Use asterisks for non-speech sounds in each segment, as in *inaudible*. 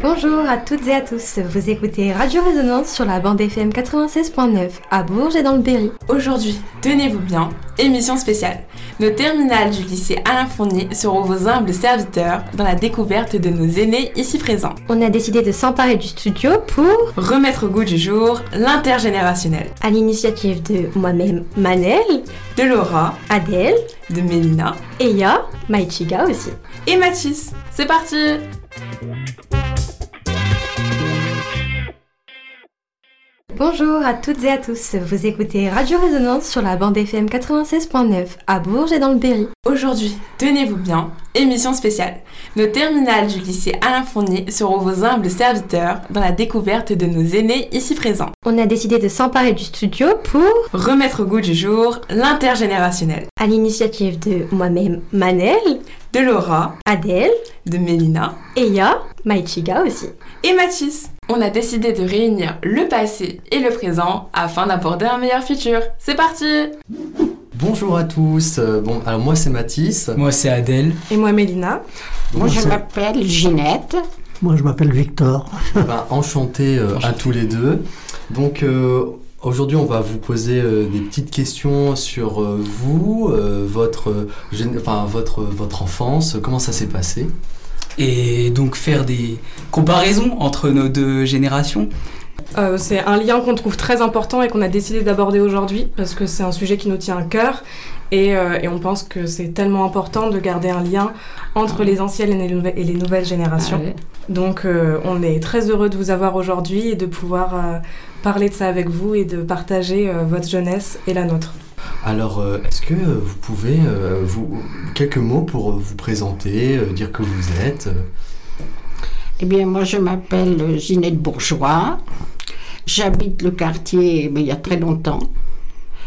Bonjour à toutes et à tous, vous écoutez Radio Résonance sur la bande FM 96.9 à Bourges et dans le Berry. Aujourd'hui, tenez-vous bien, émission spéciale. Nos terminales du lycée Alain Fournier seront vos humbles serviteurs dans la découverte de nos aînés ici présents. On a décidé de s'emparer du studio pour remettre au goût du jour l'intergénérationnel. À l'initiative de moi-même Manel, de Laura, Adèle, de Mélina, Eya, Maïchiga aussi. Et Mathis. C'est parti Bonjour à toutes et à tous, vous écoutez Radio Résonance sur la bande FM 96.9 à Bourges et dans le Berry. Aujourd'hui, tenez-vous bien, émission spéciale. Nos terminales du lycée Alain Fournier seront vos humbles serviteurs dans la découverte de nos aînés ici présents. On a décidé de s'emparer du studio pour remettre au goût du jour l'intergénérationnel. À l'initiative de moi-même Manel, de Laura, Adèle, de Mélina, Eya, Maïchiga aussi. Et Mathis. On a décidé de réunir le passé et le présent afin d'aborder un meilleur futur. C'est parti Bonjour à tous. Euh, bon, alors moi c'est Mathis. Moi c'est Adèle. Et moi Mélina. Moi je m'appelle Ginette. Moi je m'appelle Victor. Ben, enchanté, euh, à tous les deux. Donc euh, Aujourd'hui, on va vous poser des petites questions sur vous, votre, enfin, votre, votre enfance, comment ça s'est passé? Et donc faire des comparaisons entre nos deux générations. Euh, c'est un lien qu'on trouve très important et qu'on a décidé d'aborder aujourd'hui parce que c'est un sujet qui nous tient à cœur et, euh, et on pense que c'est tellement important de garder un lien entre les anciennes et les, nouvelles générations. Ah donc euh, on est très heureux de vous avoir aujourd'hui et de pouvoir parler de ça avec vous et de partager votre jeunesse et la nôtre. Alors, euh, est-ce que vous pouvez, euh, vous, quelques mots pour vous présenter, euh, dire que vous êtes Eh bien, moi, je m'appelle Ginette Bourgeois. J'habite le quartier il y a très longtemps.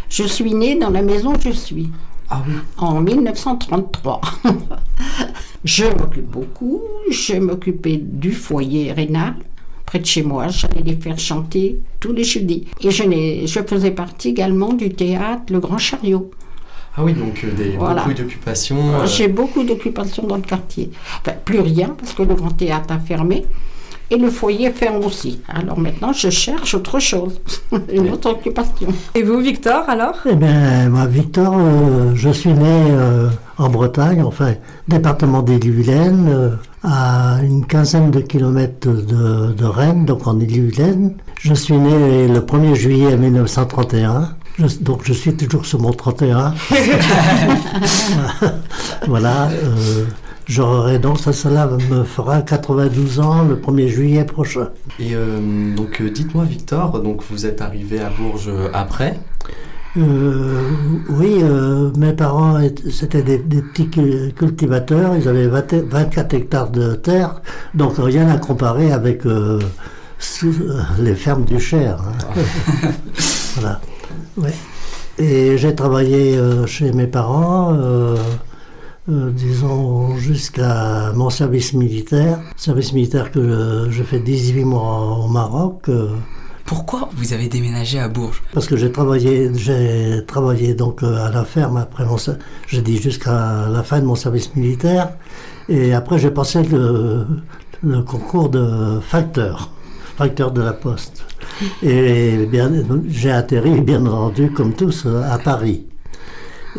Je suis née dans la maison où je suis. Ah oui. En 1933. *laughs* je m'occupe beaucoup. Je m'occupais du foyer rénal près de chez moi. J'allais les faire chanter tous les jeudis. Et je, je faisais partie également du théâtre Le Grand Chariot. Ah oui, donc euh, des, beaucoup d'occupations. Euh. J'ai beaucoup d'occupations dans le quartier. Enfin, plus rien, parce que le Grand Théâtre a fermé. Et le foyer ferme aussi. Alors maintenant, je cherche autre chose, *laughs* une autre occupation. Et vous, Victor, alors? Eh bien, moi, Victor, euh, je suis né en Bretagne, enfin, département d'Ille-et-Vilaine, à une quinzaine de kilomètres de, Rennes, donc en Ille-et-Vilaine. Je suis né le 1er juillet 1931. donc je suis toujours sur mon 31. *laughs* *laughs* voilà. Euh, J'aurai donc, ça, cela me fera 92 ans le 1er juillet prochain. Et euh, donc, euh, dites-moi, Victor, donc vous êtes arrivé à Bourges après? Euh, Oui, mes parents, c'était des, petits cultivateurs, ils avaient 24 hectares de terre, donc rien à comparer avec les fermes du Cher. Hein. *laughs* voilà. Ouais. Et j'ai travaillé chez mes parents. Euh, disons, jusqu'à mon service militaire. Service militaire que je, fais 18 mois au Maroc. Euh. Pourquoi vous avez déménagé à Bourges Parce que j'ai travaillé, j'ai travaillé donc euh, à la ferme après mon, j'ai dit jusqu'à la fin de mon service militaire, et après j'ai passé le, concours de facteur, facteur de la poste. Et bien, j'ai atterri, bien entendu, comme tous, à Paris.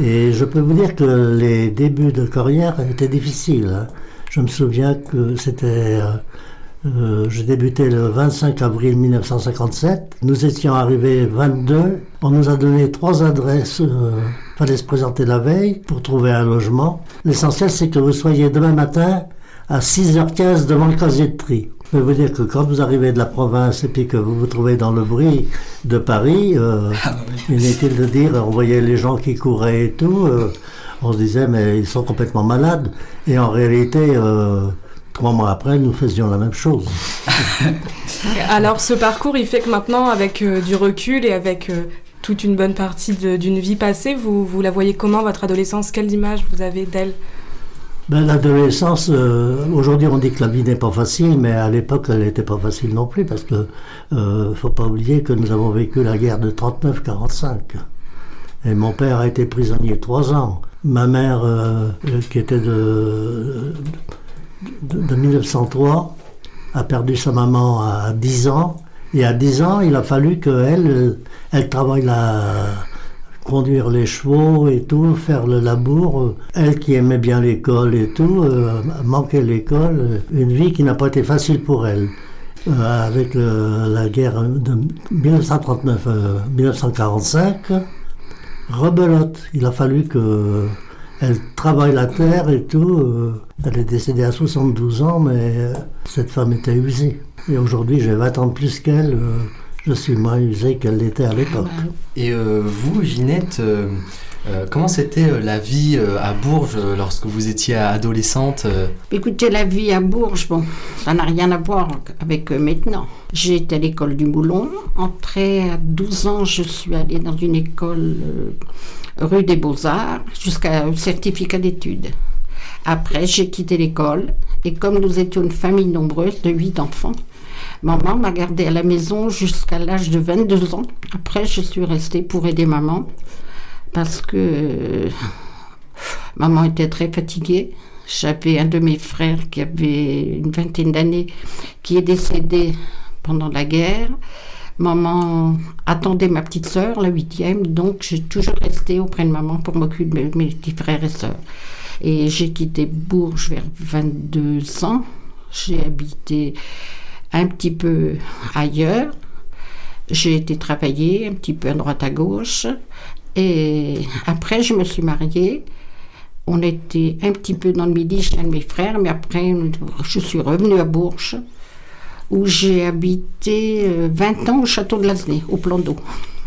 Et je peux vous dire que les débuts de carrière étaient difficiles. Hein. Je me souviens que c'était... Euh, je débutais le 25 avril 1957. Nous étions arrivés 22. On nous a donné trois adresses. Euh, fallait se présenter la veille pour trouver un logement. L'essentiel, c'est que vous soyez demain matin à 6h15 devant le casier de tri. Je vous dire que quand vous arrivez de la province et puis que vous vous trouvez dans le bruit de Paris, euh, ah, inutile de dire, on voyait les gens qui couraient et tout, euh, on se disait mais ils sont complètement malades. Et en réalité, euh, trois mois après, nous faisions la même chose. *laughs* Alors ce parcours, il fait que maintenant, avec euh, du recul et avec toute une bonne partie d'une vie passée, vous, vous la voyez comment, votre adolescence? Quelle image vous avez d'elle? Ben, L'adolescence, euh, aujourd'hui on dit que la vie n'est pas facile, mais à l'époque elle n'était pas facile non plus, parce que euh, faut pas oublier que nous avons vécu la guerre de 39-45. Et mon père a été prisonnier trois ans. Ma mère, euh, qui était de, de, 1903, a perdu sa maman à 10 ans. Et à 10 ans, il a fallu qu'elle elle travaille la conduire les chevaux et tout, faire le labour. Elle qui aimait bien l'école et tout, euh, manquait l'école. Une vie qui n'a pas été facile pour elle. Euh, avec la guerre de 1939-1945, rebelote. Il a fallu que elle travaille la terre et tout. Elle est décédée à 72 ans, mais cette femme était usée. Et aujourd'hui, j'ai 20 ans plus qu'elle. Je suis moins usé qu'elle l'était à l'époque. Et euh, vous, Ginette, euh, euh, comment c'était la vie à Bourges lorsque vous étiez adolescente Écoutez, la vie à Bourges, bon, ça n'a rien à voir avec maintenant. J'ai été à l'école du Moulon. Entrée à 12 ans, je suis allée dans une école rue des Beaux-Arts jusqu'à un certificat d'études. Après, j'ai quitté l'école et comme nous étions une famille nombreuse de 8 enfants, Maman m'a gardée à la maison jusqu'à l'âge de 22 ans. Après, je suis restée pour aider maman parce que euh, maman était très fatiguée. J'avais un de mes frères qui avait une vingtaine d'années qui est décédé pendant la guerre. Maman attendait ma petite sœur, la huitième, donc j'ai toujours resté auprès de maman pour m'occuper de mes petits frères et sœurs. Et j'ai quitté Bourges vers 22 ans. J'ai habité un petit peu ailleurs. J'ai été travailler un petit peu à droite à gauche. Et après, je me suis mariée. On était un petit peu dans le midi chez un de mes frères, mais après, je suis revenue à Bourges, où j'ai habité 20 euh, ans au château de Lasnay, au plan d'eau.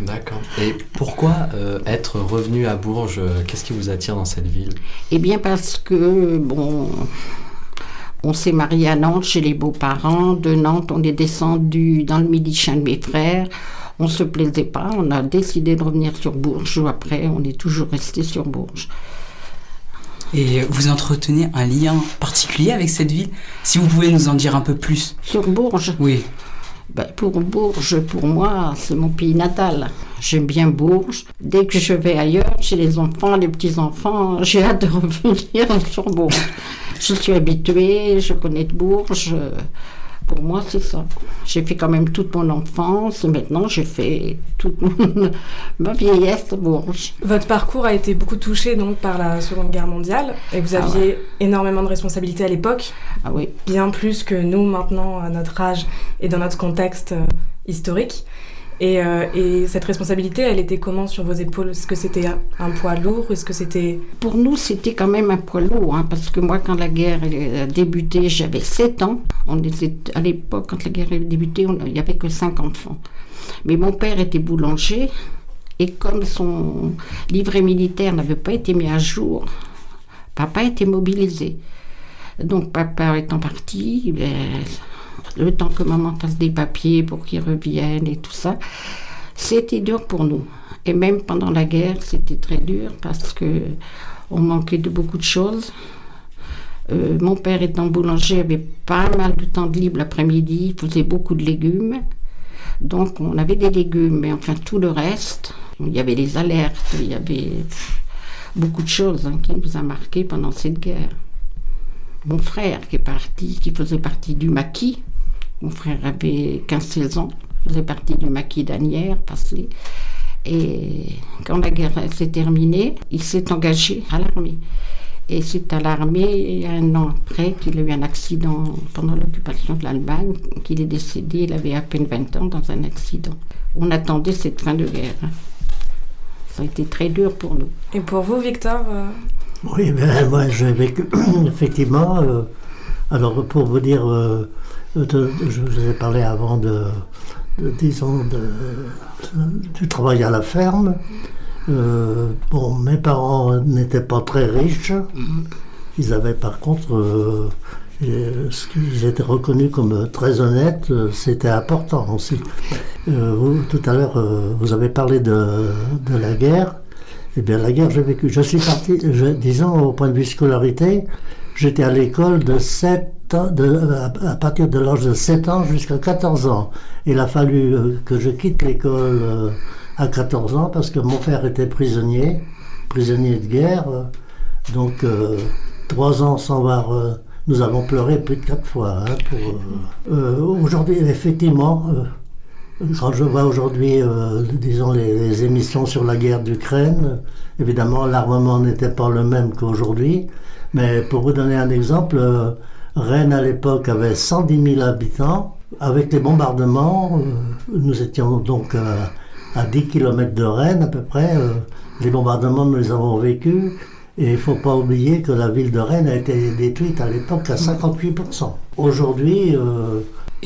D'accord. Et pourquoi euh, être revenu à Bourges Qu'est-ce qui vous attire dans cette ville? Eh bien, parce que, bon, on s'est marié à Nantes chez les beaux-parents. De Nantes, on est descendu dans le midi chez de mes frères. On se plaisait pas. On a décidé de revenir sur Bourges. Après, on est toujours resté sur Bourges. Et vous entretenez un lien particulier avec cette ville? Si vous pouvez nous en dire un peu plus. Sur Bourges? Oui. Ben, pour Bourges, pour moi, c'est mon pays natal. J'aime bien Bourges. Dès que je vais ailleurs, chez les enfants, les petits-enfants, *laughs* j'ai hâte de revenir *laughs* sur Bourges. Je suis habituée, je connais de Bourges. Pour moi, c'est ça. J'ai fait quand même toute mon enfance. Maintenant, j'ai fait toute *laughs* ma vieillesse à Bourges. Votre parcours a été beaucoup touché donc par la Seconde Guerre mondiale et vous ah aviez énormément de responsabilités à l'époque. Ah oui. Bien plus que nous maintenant à notre âge et dans notre contexte euh, Euh, et, cette responsabilité, elle était comment sur vos épaules? Est-ce que c'était un poids lourd? Est-ce que c'était... Pour nous, c'était quand même un poids lourd, hein, parce que moi, quand la guerre a débuté, j'avais 7 ans. On était, à l'époque, quand la guerre a débuté, il n'y avait que 5 enfants. Mais mon père était boulanger, et comme son livret militaire n'avait pas été mis à jour, papa était mobilisé. Donc papa étant parti, ben, le temps que maman fasse des papiers pour qu'ils reviennent et tout ça, c'était dur pour nous. Et même pendant la guerre, c'était très dur parce que on manquait de beaucoup de choses. Euh, mon père étant boulanger avait pas mal de temps de libre l'après-midi, il faisait beaucoup de légumes. Donc on avait des légumes, mais enfin tout le reste, il y avait les alertes, il y avait beaucoup de choses hein, qui nous a marqué pendant cette guerre. Mon frère qui est parti, qui faisait partie du maquis, mon frère avait 15-16 ans, faisait partie du maquis d'Anières, passé. Et quand la guerre s'est terminée, il s'est engagé à l'armée. Et c'est à l'armée, un an après, qu'il a eu un accident pendant l'occupation de l'Allemagne, qu'il est décédé. Il avait à peine 20 ans dans un accident. On attendait cette fin de guerre. Ça a été très dur pour nous. Et pour vous, Victor euh, Oui, *laughs* ben, moi j'ai vécu, *clears throat* effectivement. Euh, alors pour vous dire, euh, je vous ai parlé avant de, disons, du travail à la ferme. Euh, bon, mes parents n'étaient pas très riches. Ils avaient par contre, ce qu'ils étaient reconnus comme très honnêtes, c'était important aussi. Vous, tout à l'heure, vous avez parlé de, de, la guerre. Eh bien, la guerre, j'ai vécu. Je suis parti, disons, au point de vue scolarité, j'étais à l'école de 7 à, partir de l'âge de 7 ans jusqu'à 14 ans. Il a fallu euh, que je quitte l'école euh, à 14 ans parce que mon père était prisonnier, prisonnier de guerre. donc, 3 euh, ans sans voir nous avons pleuré plus de quatre fois. Hein, aujourd'hui, effectivement, quand je vois aujourd'hui, disons, les, émissions sur la guerre d'Ukraine, évidemment, l'armement n'était pas le même qu'aujourd'hui. Mais pour vous donner un exemple, Rennes à l'époque avait 110 000 habitants. Avec les bombardements, nous étions donc à 10 km de Rennes à peu près. les bombardements, nous les avons vécus. Et il ne faut pas oublier que la ville de Rennes a été détruite à l'époque à 58%. Aujourd'hui...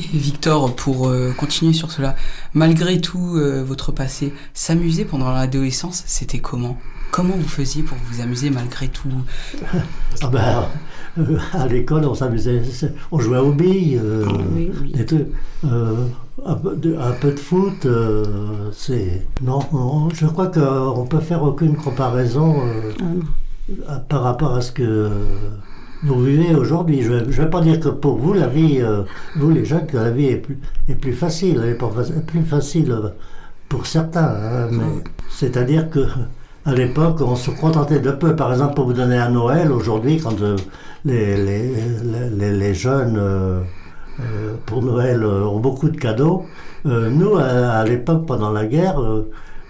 Euh, et Victor, pour euh, continuer sur cela, malgré tout euh, votre passé, s'amuser pendant l'adolescence, c'était comment? Comment vous faisiez pour vous amuser malgré tout? Ah ben, À l'école, on s'amusait, on jouait aux billes, oui, un, peu de, un, peu de, foot, c'est... Non, je crois qu'on ne peut faire aucune comparaison. Ah par rapport à ce que vous vivez aujourd'hui. Je ne vais pas dire que pour vous, la vie, euh, vous les jeunes, que la vie est plus, est plus facile, elle est plus facile pour certains. Hein, mais c'est-à-dire que à l'époque, on se contentait de peu. Par exemple, pour vous donner un Noël, aujourd'hui, quand euh, les, les, les, jeunes, euh, pour Noël, ont beaucoup de cadeaux, nous, à l'époque, pendant la guerre,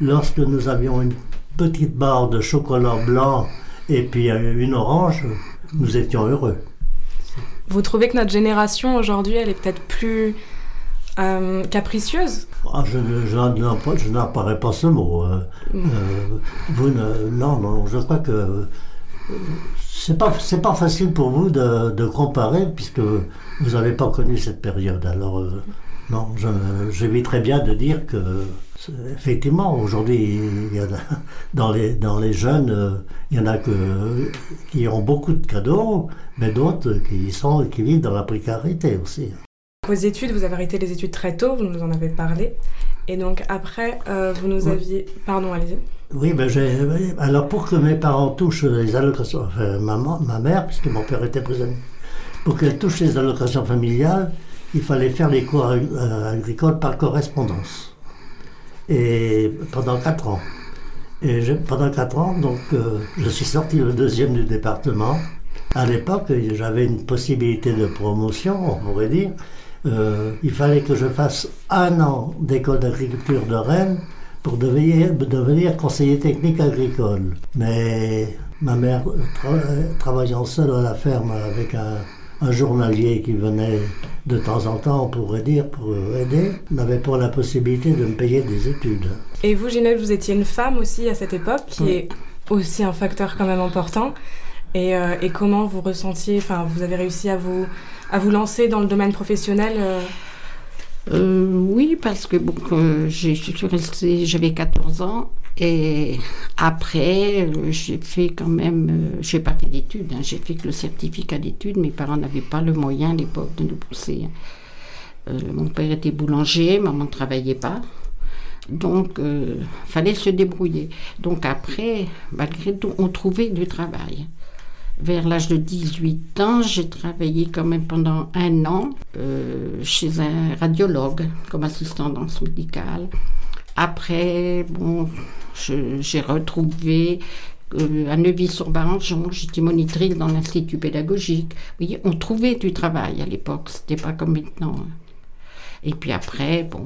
lorsque nous avions une petite barre de chocolat blanc et puis une orange, nous étions heureux. Vous trouvez que notre génération aujourd'hui, elle est peut-être plus euh, capricieuse? Ah, Je, je n'apparais pas ce mot. Hein. Mm. Euh, vous non, non, je crois que c'est pas c'est pas facile pour vous de, de comparer puisque vous n'avez pas connu cette période. Alors euh, non, j'éviterais bien de dire que Effectivement, aujourd'hui, dans les, dans les jeunes, euh, il y en a que, qui ont beaucoup de cadeaux, mais d'autres qui, sont, qui vivent dans la précarité aussi. Vos études, vous avez arrêté les études très tôt, vous nous en avez parlé. Et donc après, euh, vous nous aviez... Pardon, allez-y. Oui, ben alors pour que mes parents touchent les allocations, enfin maman, ma mère, puisque mon père était prisonnier, pour qu'elle touche les allocations familiales, il fallait faire les cours euh, agricoles par correspondance et pendant 4 ans. Et pendant 4 ans, donc, euh, je suis sorti le deuxième du département. À l'époque, j'avais une possibilité de promotion, on pourrait dire. Euh, il fallait que je fasse un an d'école d'agriculture de Rennes pour devenir, conseiller technique agricole. Mais ma mère, travaillant seule à la ferme avec un, un journalier qui venait de temps en temps, on pourrait dire, pour aider, n'avait pas la possibilité de me payer des études. Et vous, Ginette, vous étiez une femme aussi à cette époque, qui est aussi un facteur quand même important. Et, euh, et comment vous ressentiez, enfin, vous avez réussi à vous, à vous lancer dans le domaine professionnel euh euh, Oui, parce que je suis restée, j'avais 14 ans et après, euh, j'ai fait quand même, euh, j'ai pas fait d'études, hein. j'ai fait le certificat d'études. Mes parents n'avaient pas le moyen à l'époque de nous pousser. Hein. Euh, mon père était boulanger, maman ne travaillait pas. Donc, il fallait se débrouiller. Donc après, malgré tout, on trouvait du travail. Vers l'âge de 18 ans, j'ai travaillé quand même pendant un an chez un radiologue comme assistante médicale. Après, bon, j'ai retrouvé euh, à Neuville-sur-Barangeon, j'étais monitrice dans l'Institut pédagogique. Vous voyez, on trouvait du travail à l'époque, c'était pas comme maintenant. Et puis après, bon,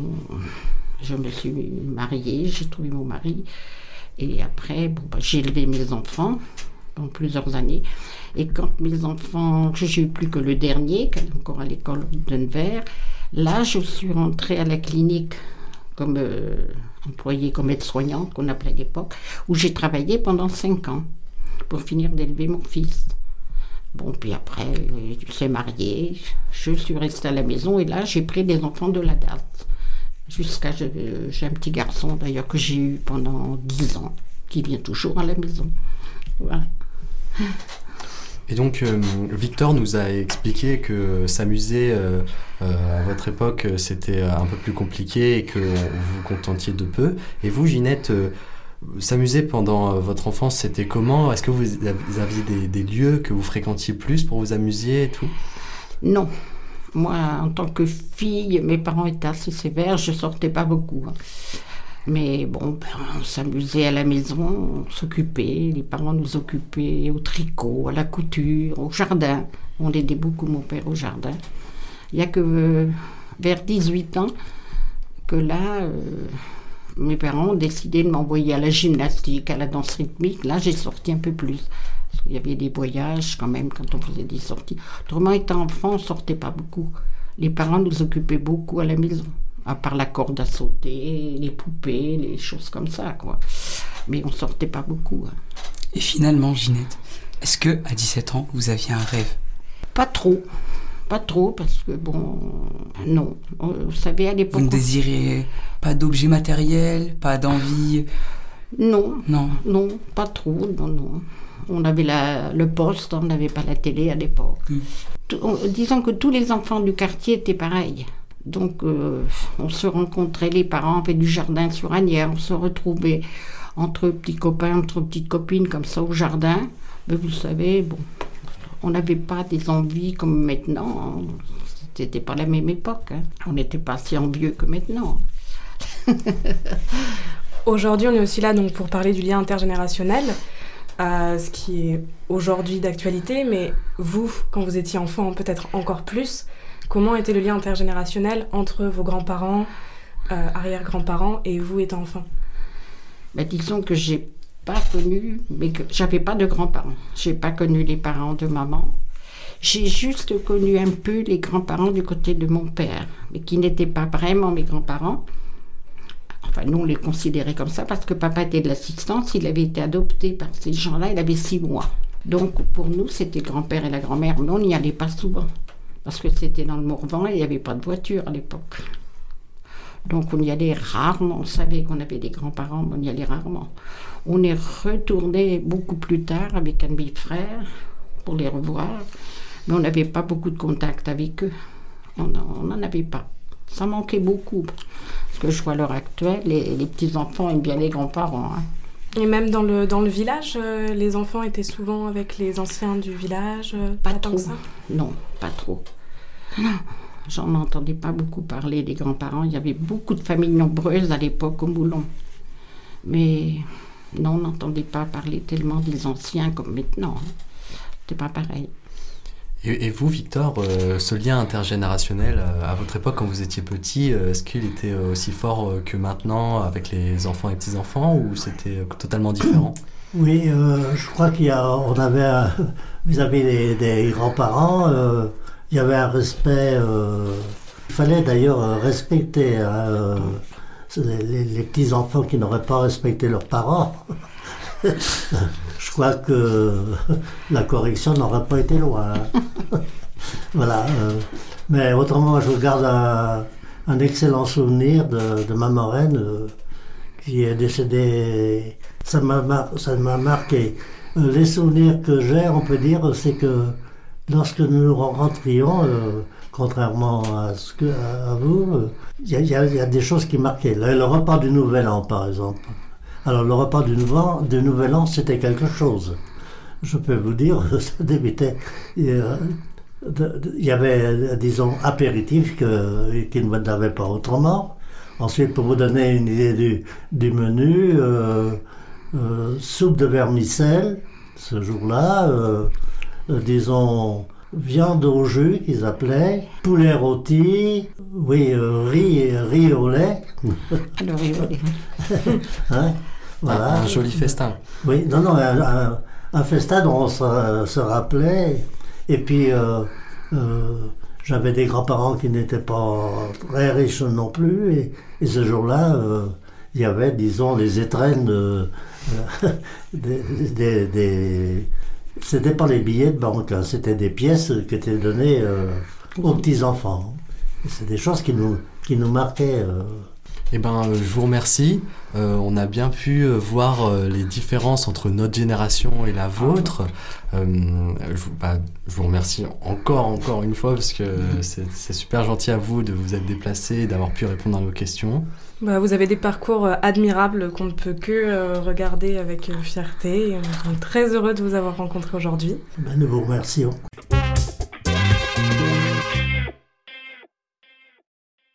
je me suis mariée, j'ai trouvé mon mari. Et après, bon, bah, j'ai élevé mes enfants pendant plusieurs années. Et quand mes enfants, j'ai eu plus que le dernier, qui est encore à l'école de Nevers, là, je suis rentrée à la clinique comme euh, employée, comme aide-soignante qu'on appelait à l'époque, où j'ai travaillé pendant cinq ans pour finir d'élever mon fils. Bon, puis après, je suis mariée, je suis restée à la maison et là, j'ai pris des enfants de la date. Jusqu'à. J'ai un petit garçon d'ailleurs que j'ai eu pendant dix ans, qui vient toujours à la maison. *laughs* Et donc, euh, Victor nous a expliqué que s'amuser euh, euh, à votre époque, c'était un peu plus compliqué et que vous vous contentiez de peu. Et vous, Ginette, s'amuser pendant votre enfance, c'était comment? Est-ce que vous aviez des, lieux que vous fréquentiez plus pour vous amuser et tout? Non. Moi, en tant que fille, mes parents étaient assez sévères, je sortais pas beaucoup. Hein. Mais bon, ben, on s'amusait à la maison, on s'occupait, les parents nous occupaient au tricot, à la couture, au jardin. On aidait beaucoup mon père au jardin. Il n'y a que euh, vers 18 ans que là, euh, mes parents ont décidé de m'envoyer à la gymnastique, à la danse rythmique. Là, j'ai sorti un peu plus. Il y avait des voyages quand même quand on faisait des sorties. Autrement, étant enfant, on sortait pas beaucoup. Les parents nous occupaient beaucoup à la maison, à part la corde à sauter, les poupées, les choses comme ça, quoi. Mais on sortait pas beaucoup. hein. Et finalement, Ginette, est-ce que à 17 ans, vous aviez un rêve? Pas trop. Pas trop, parce que bon, non. Euh, Vous savez, à Vous l'époque. ne désirez pas d'objets matériels, pas d'envie? Non, Non. non, pas trop, non, non. On avait la, le poste, on n'avait pas la télé à l'époque. Mm. On- disons que tous les enfants du quartier étaient pareils. Donc, euh, on se rencontrait, les parents avaient du jardin sur Agnières, on se retrouvait entre petits copains, entre petites copines, comme ça, au jardin. Mais vous savez, bon, on n'avait pas des envies comme maintenant. hein. C'était pas la même époque. hein. On n'était pas si envieux que maintenant. *laughs* Aujourd'hui, on est aussi là donc pour parler du lien intergénérationnel, euh, ce qui est aujourd'hui d'actualité, mais vous, quand vous étiez enfant, peut-être encore plus, comment était le lien intergénérationnel entre vos grands-parents, euh, arrière-grands-parents et vous étant enfant? Ben, disons que j'ai pas connu, mais j'avais pas de grands-parents. J'ai pas connu les parents de maman. J'ai juste connu un peu les grands-parents du côté de mon père, mais qui n'étaient pas vraiment mes grands-parents. Enfin, nous, on les considérait comme ça parce que papa était de l'assistance, il avait été adopté par ces gens-là, il avait six mois. Donc, pour nous, c'était grand-père et la grand-mère, mais on n'y allait pas souvent. Parce que c'était dans le Morvan et il n'y avait pas de voiture à l'époque. Donc on y allait rarement. On savait qu'on avait des grands-parents, mais on y allait rarement. On est retourné beaucoup plus tard avec un de mes frères pour les revoir, mais on n'avait pas beaucoup de contact avec eux. On n'en avait pas. Ça manquait beaucoup. Parce que je vois à l'heure actuelle, les, les petits-enfants aiment bien les grands-parents. hein. Et même dans le, dans le village, euh, les enfants étaient souvent avec les anciens du village euh, Pas tant que trop. ça? Non, pas trop. J'en entendais pas beaucoup parler des grands-parents. Il y avait beaucoup de familles nombreuses à l'époque au Moulon. Mais non, on n'entendait pas parler tellement des anciens comme maintenant. hein. C'était pas pareil. Et, vous, Victor, euh, ce lien intergénérationnel, euh, à votre époque, quand vous étiez petit, euh, est-ce qu'il était aussi fort que maintenant avec les enfants et petits-enfants ou c'était totalement différent *clears throat* Oui, je crois qu'il avait, *laughs* vis-à-vis des, grands-parents, il y avait un respect. il fallait d'ailleurs respecter hein, les petits-enfants qui n'auraient pas respecté leurs parents. *laughs* je crois que la correction n'aurait pas été loin. *laughs* voilà. euh, mais autrement, je garde un, excellent souvenir de, ma marraine euh, qui est décédée. Ça m'a mar- marqué. Euh, les souvenirs que j'ai, on peut dire, c'est que lorsque nous rencontrions, euh, contrairement à, ce que, vous, il y a des choses qui marquaient. Le, le repas du Nouvel An, par exemple. Alors, le repas du Nouvel An, du Nouvel An, c'était quelque chose. Je peux vous dire, *laughs* ça débutait. euh, Il y avait, euh, disons, apéritif que, qui ne n'avait pas autrement. Ensuite, pour vous donner une idée du, du menu, euh, euh, soupe de vermicelle, ce jour-là, euh, disons, viande au jus qu'ils appelaient, poulet rôti, oui, riz, riz au lait, Alors, il voulait- hein, voilà. Un joli festin. Oui, non, non, un, un- un festin dont on se, se rappelait. Et puis, euh, euh, j'avais des grands-parents qui n'étaient pas très riches non plus. Et, et ce jour-là, euh, il y avait, disons, les étrennes de- *laughs* des, des- des- C'était pas les billets de banque, hein, c'était des pièces qui étaient données euh, aux petits-enfants. Et C'est des choses qui nous, qui nous marquaient. euh. Eh ben, euh, je vous remercie. Euh, on a bien pu euh, voir euh, les différences entre notre génération et la vôtre. Euh, je, vous, bah, je vous remercie encore, encore une fois, parce que *laughs* c'est c'est super gentil à vous de vous être déplacé et d'avoir pu répondre à nos questions. Bah, vous avez des parcours admirables qu'on ne peut que euh, regarder avec fierté. Et on est très heureux de vous avoir rencontré aujourd'hui. Ben, nous vous remercions.